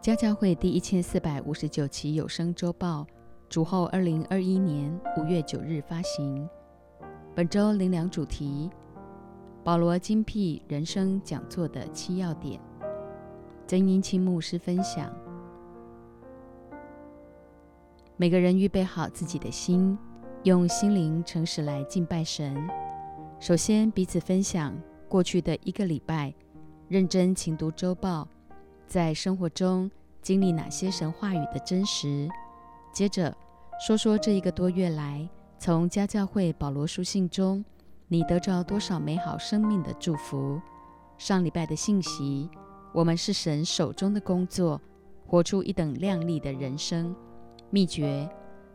家教会第一千四百五十九期有声周报，主后二零二一年五月九日发行。本周灵粮主题：保罗精辟人生讲座的七要点。真音清牧师分享：每个人预备好自己的心，用心灵诚实来敬拜神。首先彼此分享过去的一个礼拜，认真勤读周报。在生活中经历哪些神话语的真实？接着说说这一个多月来，从家教会保罗书信中，你得着多少美好生命的祝福？上礼拜的信息，我们是神手中的工作，活出一等亮丽的人生。秘诀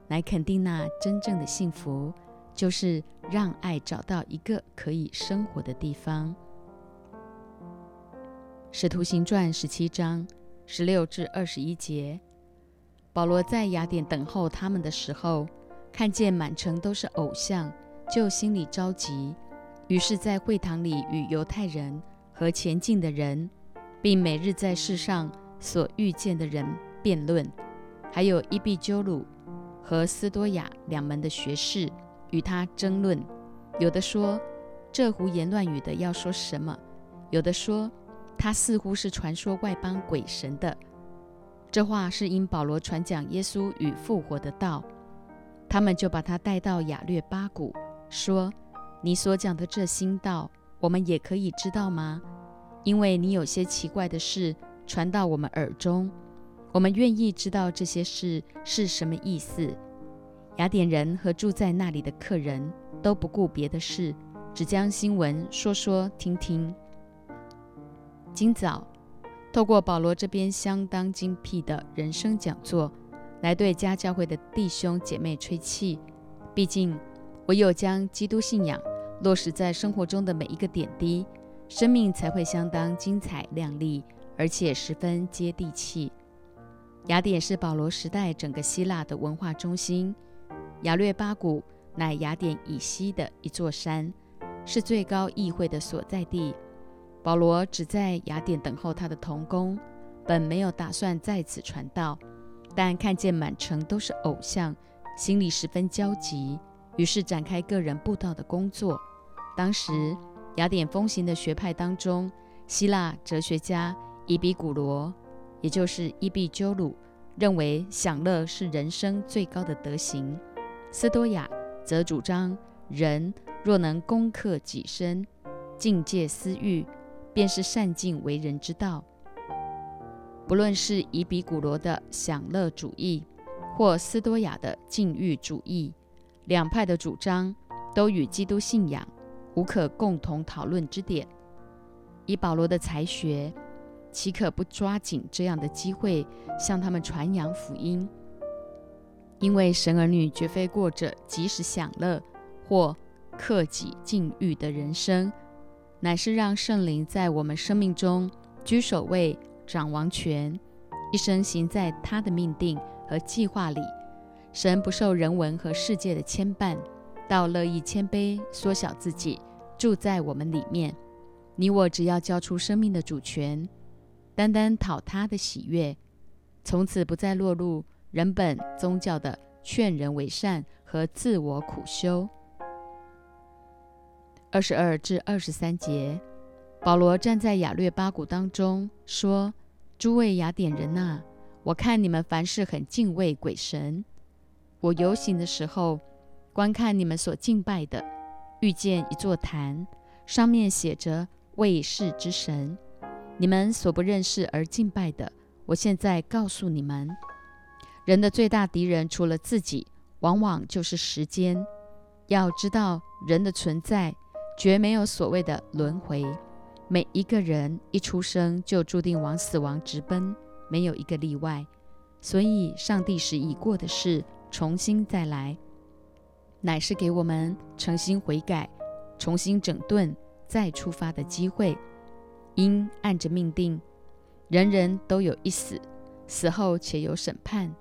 来肯定那真正的幸福，就是让爱找到一个可以生活的地方。使徒行传十七章十六至二十一节，保罗在雅典等候他们的时候，看见满城都是偶像，就心里着急，于是，在会堂里与犹太人和前进的人，并每日在世上所遇见的人辩论，还有伊壁鸠鲁和斯多亚两门的学士与他争论。有的说这胡言乱语的要说什么，有的说。他似乎是传说外邦鬼神的，这话是因保罗传讲耶稣与复活的道，他们就把他带到雅略巴谷，说：“你所讲的这新道，我们也可以知道吗？因为你有些奇怪的事传到我们耳中，我们愿意知道这些事是什么意思。”雅典人和住在那里的客人都不顾别的事，只将新闻说说听听。今早，透过保罗这边相当精辟的人生讲座，来对家教会的弟兄姐妹吹气。毕竟，唯有将基督信仰落实在生活中的每一个点滴，生命才会相当精彩亮丽，而且十分接地气。雅典是保罗时代整个希腊的文化中心，雅略巴谷乃雅典以西的一座山，是最高议会的所在地。保罗只在雅典等候他的同工，本没有打算在此传道，但看见满城都是偶像，心里十分焦急，于是展开个人布道的工作。当时雅典风行的学派当中，希腊哲学家伊比古罗，也就是伊壁鸠鲁，认为享乐是人生最高的德行；斯多亚则主张人若能攻克己身，境界私欲。便是善尽为人之道。不论是以比古罗的享乐主义，或斯多亚的禁欲主义，两派的主张都与基督信仰无可共同讨论之点。以保罗的才学，岂可不抓紧这样的机会向他们传扬福音？因为神儿女绝非过着及时享乐或克己禁欲的人生。乃是让圣灵在我们生命中居首位、掌王权，一生行在他的命定和计划里。神不受人文和世界的牵绊，倒乐意谦卑缩小自己，住在我们里面。你我只要交出生命的主权，单单讨他的喜悦，从此不再落入人本宗教的劝人为善和自我苦修。二十二至二十三节，保罗站在雅略巴谷当中说：“诸位雅典人呐，我看你们凡事很敬畏鬼神。我游行的时候，观看你们所敬拜的，遇见一座坛，上面写着卫士之神。你们所不认识而敬拜的，我现在告诉你们，人的最大敌人除了自己，往往就是时间。要知道人的存在。”绝没有所谓的轮回，每一个人一出生就注定往死亡直奔，没有一个例外。所以，上帝使已过的事重新再来，乃是给我们诚心悔改、重新整顿、再出发的机会。因按着命定，人人都有一死，死后且有审判。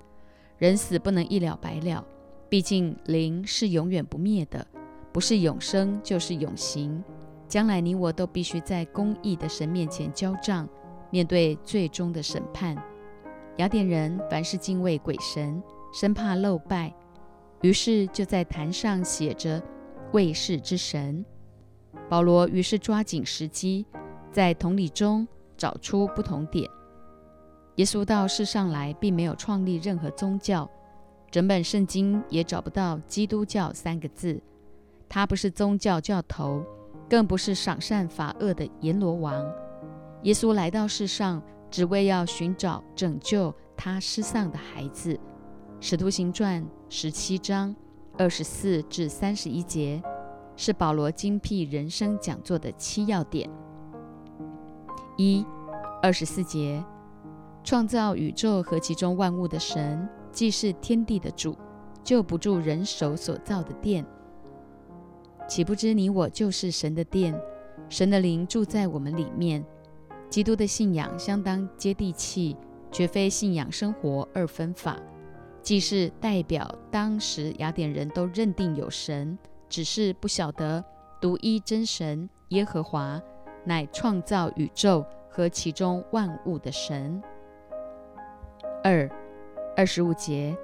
人死不能一了百了，毕竟灵是永远不灭的。不是永生，就是永行。将来你我都必须在公义的神面前交账，面对最终的审判。雅典人凡是敬畏鬼神，生怕漏拜，于是就在坛上写着“卫士之神”。保罗于是抓紧时机，在同理中找出不同点。耶稣到世上来，并没有创立任何宗教，整本圣经也找不到“基督教”三个字。他不是宗教教头，更不是赏善罚恶的阎罗王。耶稣来到世上。只为要寻找拯救他失丧的孩子，《使徒行传》十七章二十四至三十一节是保罗精辟人生讲座的七要点。一、二十四节，创造宇宙和其中万物的神，既是天地的主，就不住人手所造的殿，岂不知你我就是神的殿？神的灵住在我们里面。基督的信仰相当接地气，绝非信仰生活二分法，既是代表当时雅典人都认定有神，只是不晓得独一真神耶和华乃创造宇宙和其中万物的神。二二十五节，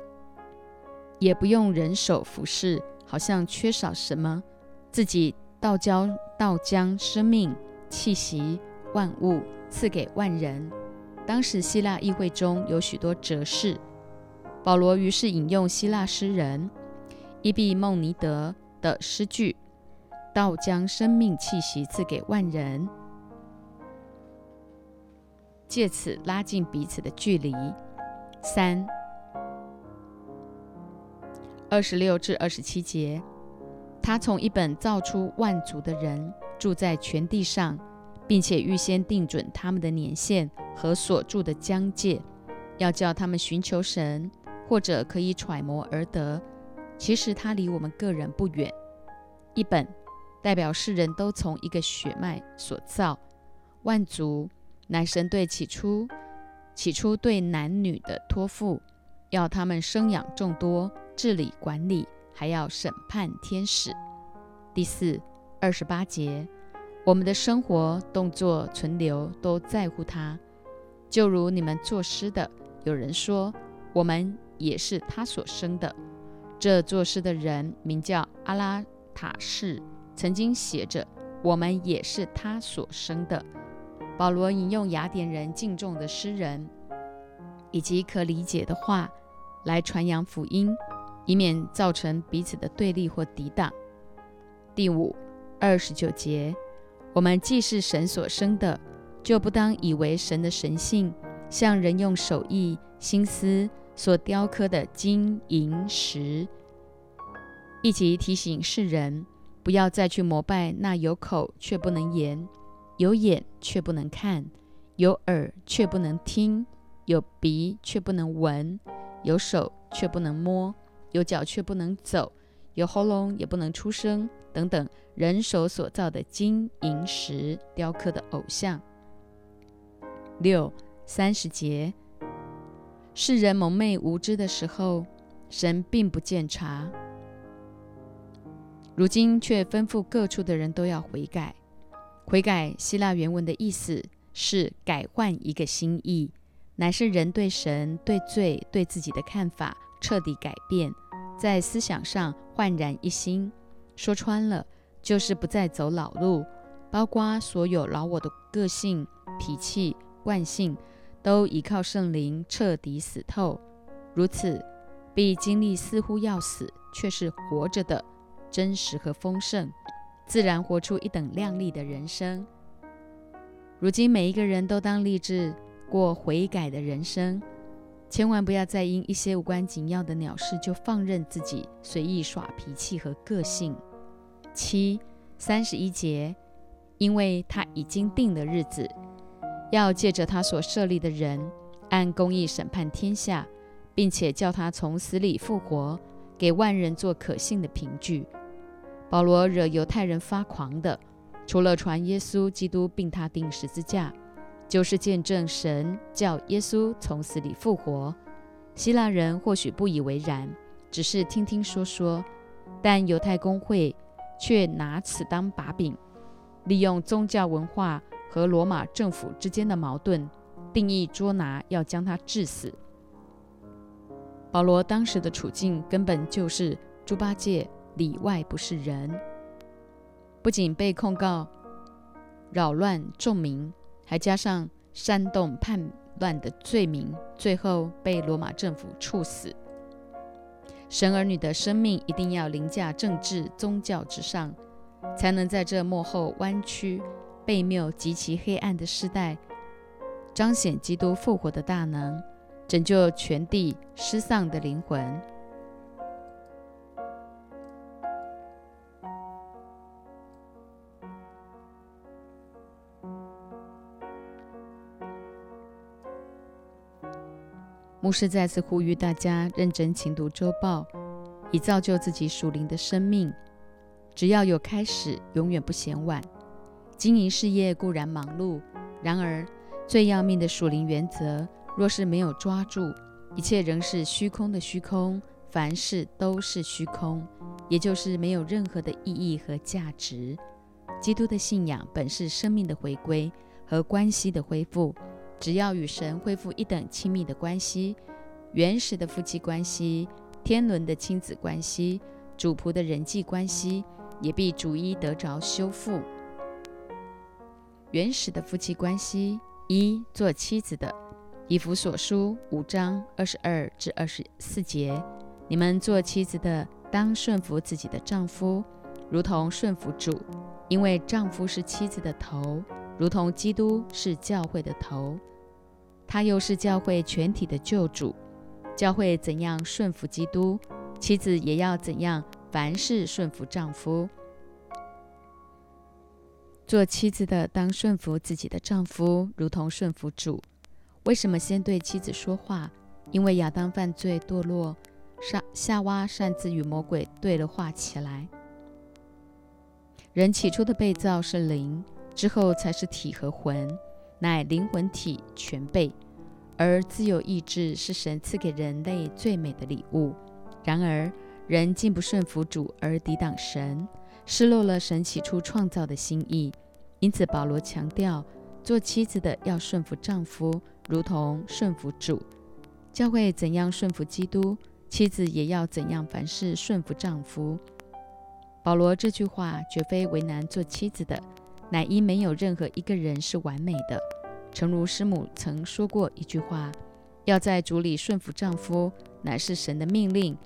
也不用人手服侍，好像缺少什么，自己倒交倒将生命气息。万物赐给万人。当时希腊议会中有许多哲士，保罗于是引用希腊诗人伊庇孟尼德的诗句：“道将生命气息赐给万人”，借此拉近彼此的距离。三二十六至二十七节，他从一本造出万族的人，住在全地上。并且预先定准他们的年限和所住的疆界，要叫他们寻求神，或者可以揣摩而得。其实他离我们个人不远。一本代表世人都从一个血脉所造，万族乃神对起初起初对男女的托付，要他们生养众多，治理管理，还要审判天使。第四二十八节。我们的生活、动作、存留都在乎他，就如你们作诗的，有人说我们也是他所生的。这作诗的人名叫阿拉塔士，曾经写着我们也是他所生的。保罗引用雅典人敬重的诗人以及可理解的话来传扬福音，以免造成彼此的对立或抵挡。第五二十九节。我们既是神所生的，就不当以为神的神性像人用手艺心思所雕刻的金银石。一起提醒世人，不要再去膜拜那有口却不能言、有眼却不能看、有耳却不能听、有鼻却不能闻、有手却不能摸、有脚却不能走、有喉咙也不能出声等等。人手所造的金银石雕刻的偶像。六三十节，世人蒙昧无知的时候，神并不见察；如今却吩咐各处的人都要悔改。悔改，希腊原文的意思是改换一个心意，乃是人对神、对罪、对自己的看法彻底改变，在思想上焕然一新。说穿了。就是不再走老路，包括所有老我的个性、脾气、惯性，都依靠圣灵彻底死透。如此，必经历似乎要死，却是活着的真实和丰盛，自然活出一等亮丽的人生。如今，每一个人都当立志过悔改的人生，千万不要再因一些无关紧要的鸟事就放任自己随意耍脾气和个性。七三十一节，因为他已经定了日子，要借着他所设立的人，按公义审判天下，并且叫他从死里复活，给万人做可信的凭据。保罗惹犹太人发狂的，除了传耶稣基督并他钉十字架，就是见证神叫耶稣从死里复活。希腊人或许不以为然，只是听听说说，但犹太公会。却拿此当把柄，利用宗教文化和罗马政府之间的矛盾，定义捉拿，要将他致死。保罗当时的处境根本就是猪八戒里外不是人，不仅被控告扰乱众民，还加上煽动叛乱的罪名，最后被罗马政府处死。神儿女的生命一定要凌驾政治宗教之上，才能在这幕后弯曲、背谬、极其黑暗的时代，彰显基督复活的大能。拯救全地失丧的灵魂。牧师再次呼吁大家认真勤读周报，以造就自己属灵的生命。只要有开始，永远不嫌晚。经营事业固然忙碌，然而最要命的属灵原则。若是没有抓住，一切仍是虚空的虚空，凡事都是虚空，也就是没有任何的意义和价值。基督的信仰本是生命的回归和关系的恢复，只要与神恢复一等亲密的关系，原始的夫妻关系、天伦的亲子关系、主仆的人际关系，也必逐一得着修复。原始的夫妻关系，一做妻子的。以弗所书五章二十二至二十四节，你们做妻子的，当顺服自己的丈夫，如同顺服主，因为丈夫是妻子的头，如同基督是教会的头，他又是教会全体的救主。教会怎样顺服基督，妻子也要怎样，凡事顺服丈夫。做妻子的，当顺服自己的丈夫，如同顺服主。为什么先对妻子说话？因为亚当犯罪堕落，夏夏娃擅自与魔鬼对了话起来。人起初的被造是灵，之后才是体和魂，乃灵魂体全备。而自由意志是神赐给人类最美的礼物。然而人竟不顺服主而抵挡神，失落了神起初创造的心意。因此保罗强调，做妻子的要顺服丈夫。如同顺服主，教会怎样顺服基督，妻子也要怎样凡事顺服丈夫。保罗这句话绝非为难做妻子的，乃因没有任何一个人是完美的。诚如师母曾说过一句话：要在主里顺服丈夫，乃是神的命令，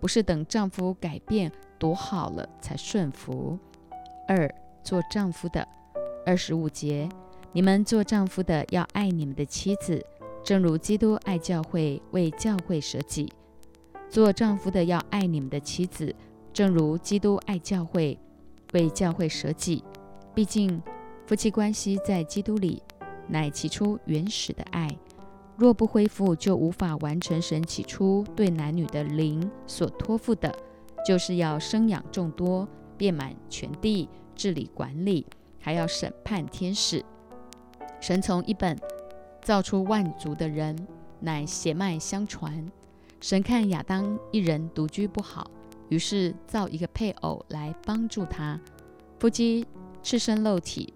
不是等丈夫改变多好了才顺服。二做丈夫的，二十五节。你们做丈夫的要爱你们的妻子，正如基督爱教会，为教会舍己；做丈夫的要爱你们的妻子，正如基督爱教会，为教会舍己。毕竟，夫妻关系在基督里乃起初原始的爱，若不恢复，就无法完成神起初对男女的灵所托付的，就是要生养众多，遍满全地，治理管理，还要审判天使。神从一本造出万族的人，乃血脉相传。神看亚当一人独居不好，于是造一个配偶来帮助他。夫妻赤身肉体，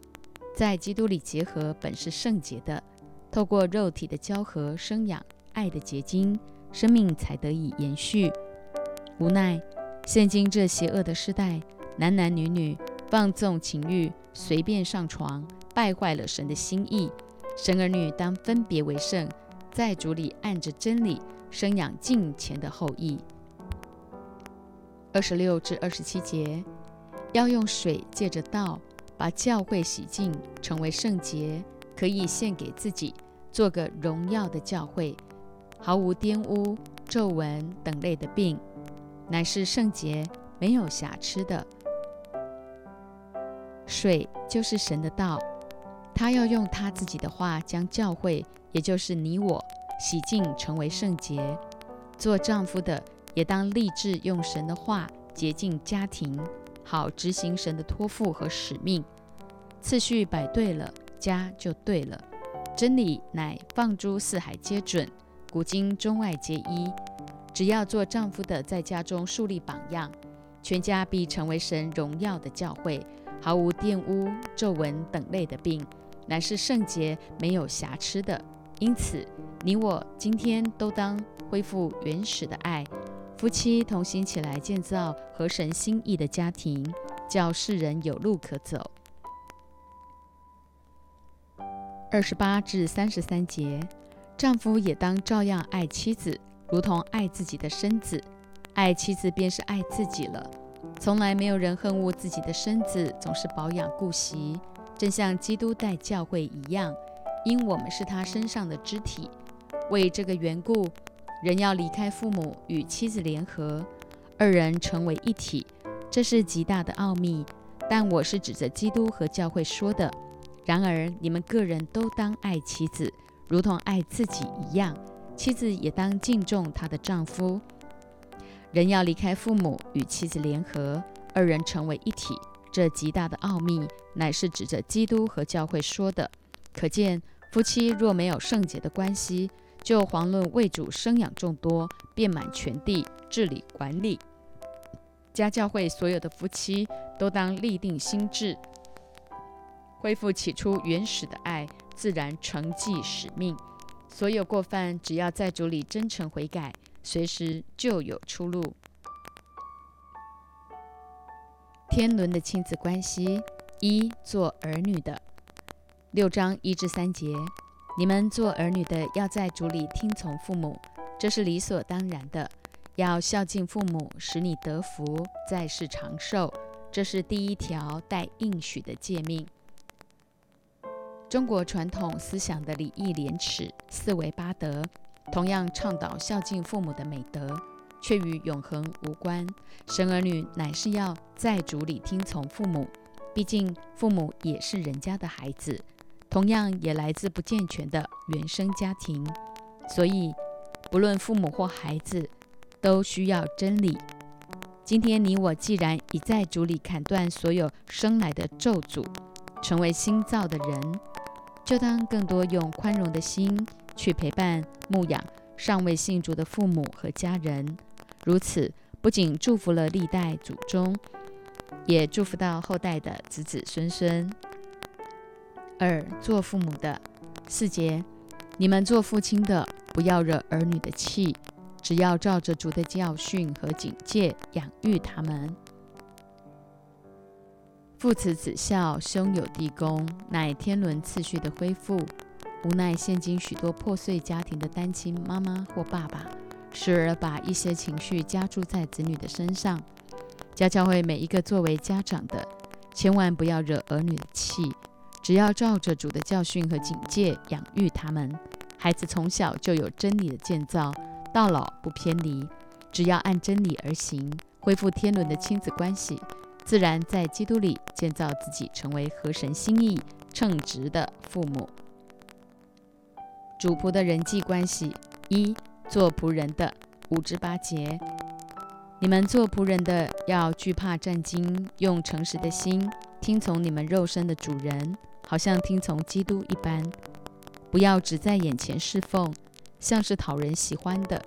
在基督里结合，本是圣洁的。透过肉体的交合，生养爱的结晶，生命才得以延续。无奈现今这邪恶的时代，男男女女放纵情欲，随便上床。败坏了神的心意，神儿女当分别为圣，在主里按着真理生养敬虔的后裔。二十六至二十七节，要用水借着道把教会洗净，成为圣洁，可以献给自己，做个荣耀的教会，毫无玷污、皱纹等类的病，乃是圣洁、没有瑕疵的。水就是神的道。他要用他自己的话将教会，也就是你我，洗净成为圣洁。做丈夫的也当立志用神的话洁净家庭，好执行神的托付和使命。次序摆对了，家就对了。真理乃放诸四海皆准，古今中外皆一。只要做丈夫的在家中树立榜样，全家必成为神荣耀的教会，毫无玷污、皱纹等类的病。乃是圣洁、没有瑕疵的。因此，你我今天都当恢复原始的爱，夫妻同心起来建造合神心意的家庭，叫世人有路可走。二十八至三十三节，丈夫也当照样爱妻子，如同爱自己的身子；爱妻子便是爱自己了。从来没有人恨恶自己的身子，总是保养顾惜，正像基督待教会一样，因我们是他身上的肢体。为这个缘故，人要离开父母，与妻子联合，二人成为一体。这是极大的奥秘，但我是指着基督和教会说的。然而，你们个人都当爱妻子，如同爱自己一样；妻子也当敬重她的丈夫。人要离开父母，与妻子联合，二人成为一体。这极大的奥秘，乃是指着基督和教会说的。可见，夫妻若没有圣洁的关系，就遑论为主生养众多，遍满全地，治理管理。家教会所有的夫妻，都当立定心志。恢复起初原始的爱，自然承继使命。所有过犯，只要在主里真诚悔改，随时就有出路。天伦的亲子关系一做儿女的六章一至三节，你们做儿女的要在主里听从父母，这是理所当然的。要孝敬父母，使你得福，在世长寿，这是第一条带应许的诫命。中国传统思想的礼义廉耻、四维八德，同样倡导孝敬父母的美德，却与永恒无关。生儿女乃是要在主里听从父母，毕竟父母也是人家的孩子，同样也来自不健全的原生家庭，所以不论父母或孩子，都需要真理。今天你我既然已在主里砍断所有生来的咒诅，成为新造的人。就当更多用宽容的心去陪伴牧养尚未信主的父母和家人，如此不仅祝福了历代祖宗，也祝福到后代的子子孙孙。二做父母的四节，你们做父亲的不要惹儿女的气，只要照着主的教训和警戒养育他们。父慈子孝，兄友弟恭，乃天伦次序的恢复。无奈现今许多破碎家庭的单亲妈妈或爸爸，时而把一些情绪加注在子女的身上。家教会每一个作为家长的，千万不要惹儿女的气，只要照着主的教训和警戒养育他们，孩子从小就有真理的建造，到老不偏离。只要按真理而行，恢复天伦的亲子关系。自然在基督里建造自己，成为合神心意、称职的父母。主仆的人际关系一做仆人的五至八节，你们做仆人的要惧怕战惊，用诚实的心听从你们肉身的主人，好像听从基督一般。不要只在眼前侍奉，像是讨人喜欢的，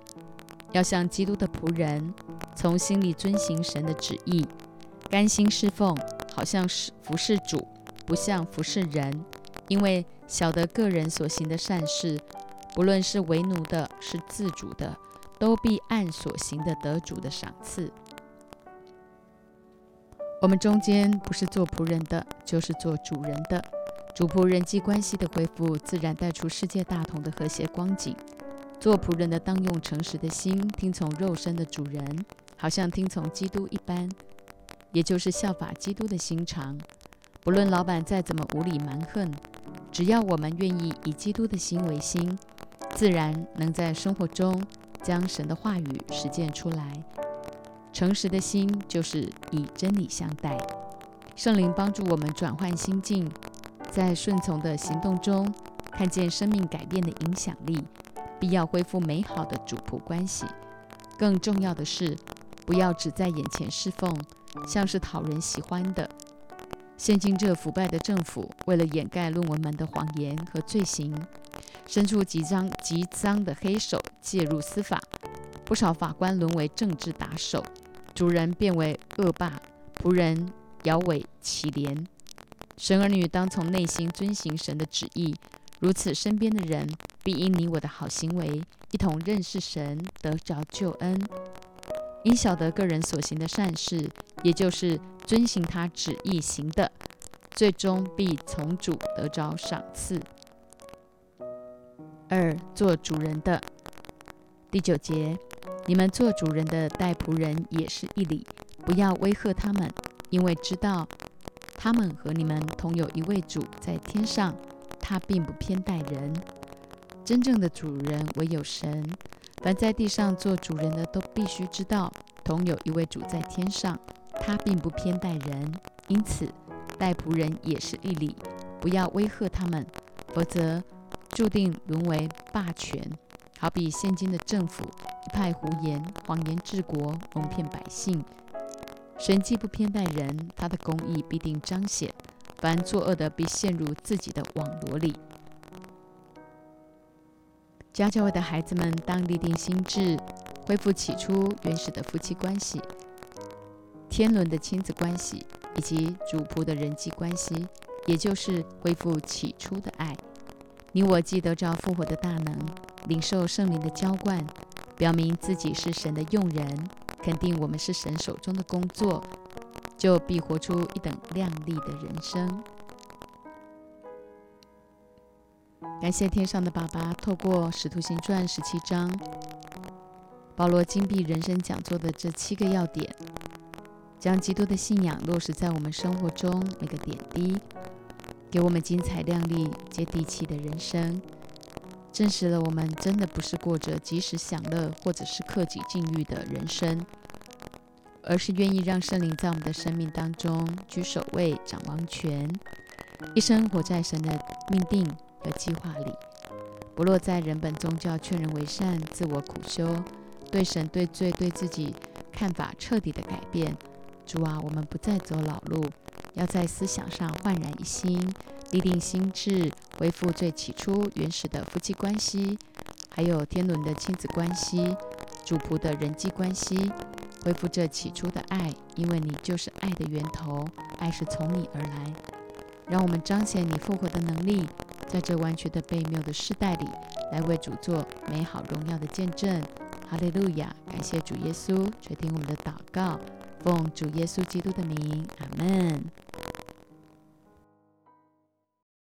要像基督的仆人，从心里遵行神的旨意。甘心侍奉，好像是服侍主，不像服侍人。因为晓得个人所行的善事，不论是为奴的，是自主的，都必按所行的得主的赏赐。我们中间不是做仆人的，就是做主人的。主仆人际关系的恢复，自然带出世界大同的和谐光景。做仆人的当用诚实的心，听从肉身的主人，好像听从基督一般。也就是效法基督的心肠，不论老板再怎么无理蛮横，只要我们愿意以基督的心为心，自然能在生活中将神的话语实践出来。诚实的心就是以真理相待。圣灵帮助我们转换心境，在顺从的行动中看见生命改变的影响力，必要恢复美好的主仆关系。更重要的是，不要只在眼前侍奉。像是讨人喜欢的。现今这腐败的政府，为了掩盖论文门的谎言和罪行，伸出极脏极脏的黑手介入司法，不少法官沦为政治打手，主人变为恶霸，仆人摇尾乞怜。神儿女当从内心遵行神的旨意，如此身边的人必因你我的好行为，一同认识神，得着救恩。因晓得个人所行的善事，也就是遵行他旨意行的，最终必从主得着赏赐。二做主人的第九节，你们做主人的待仆人也是一理，不要威吓他们，因为知道他们和你们同有一位主在天上，他并不偏待人。真正的主人唯有神。凡在地上做主人的都必须知道，同有一位主在天上，他并不偏待人。因此，待仆人也是一理，不要威吓他们，否则。注定沦为霸权，好比现今的政府一派胡言，谎言治国，蒙骗百姓。神既不偏待人，他的公义必定彰显。凡作恶的，必陷入自己的网罗里。家教会的孩子们，当立定心智，恢复起初原始的夫妻关系、天伦的亲子关系以及主仆的人际关系，也就是恢复起初的爱。你我既得着复活的大能，领受圣灵的浇灌，表明自己是神的用人，肯定我们是神手中的工作，就必活出一等亮丽的人生。感谢天上的爸爸，透过《使徒行传》十七章，保罗金币人生讲座的这七个要点，将基督的信仰落实在我们生活中每个点滴。给我们精彩亮丽、接地气的人生，证实了我们真的不是过着及时享乐或者是克己禁欲的人生，而是愿意让圣灵在我们的生命当中居首位、掌王权，一生活在神的命定和计划里，不落在人本宗教劝人为善、自我苦修，对神、对罪、对自己看法彻底的改变。主啊，我们不再走老路。要在思想上焕然一新，立定心智，恢复最起初原始的夫妻关系，还有天伦的亲子关系，主仆的人际关系，恢复这起初的爱，因为你就是爱的源头，爱是从你而来。让我们彰显你复活的能力，在这弯曲的悖谬的时代里，来为主做美好荣耀的见证。哈利路亚！感谢主耶稣垂听我们的祷告。奉主耶稣基督的名，阿门。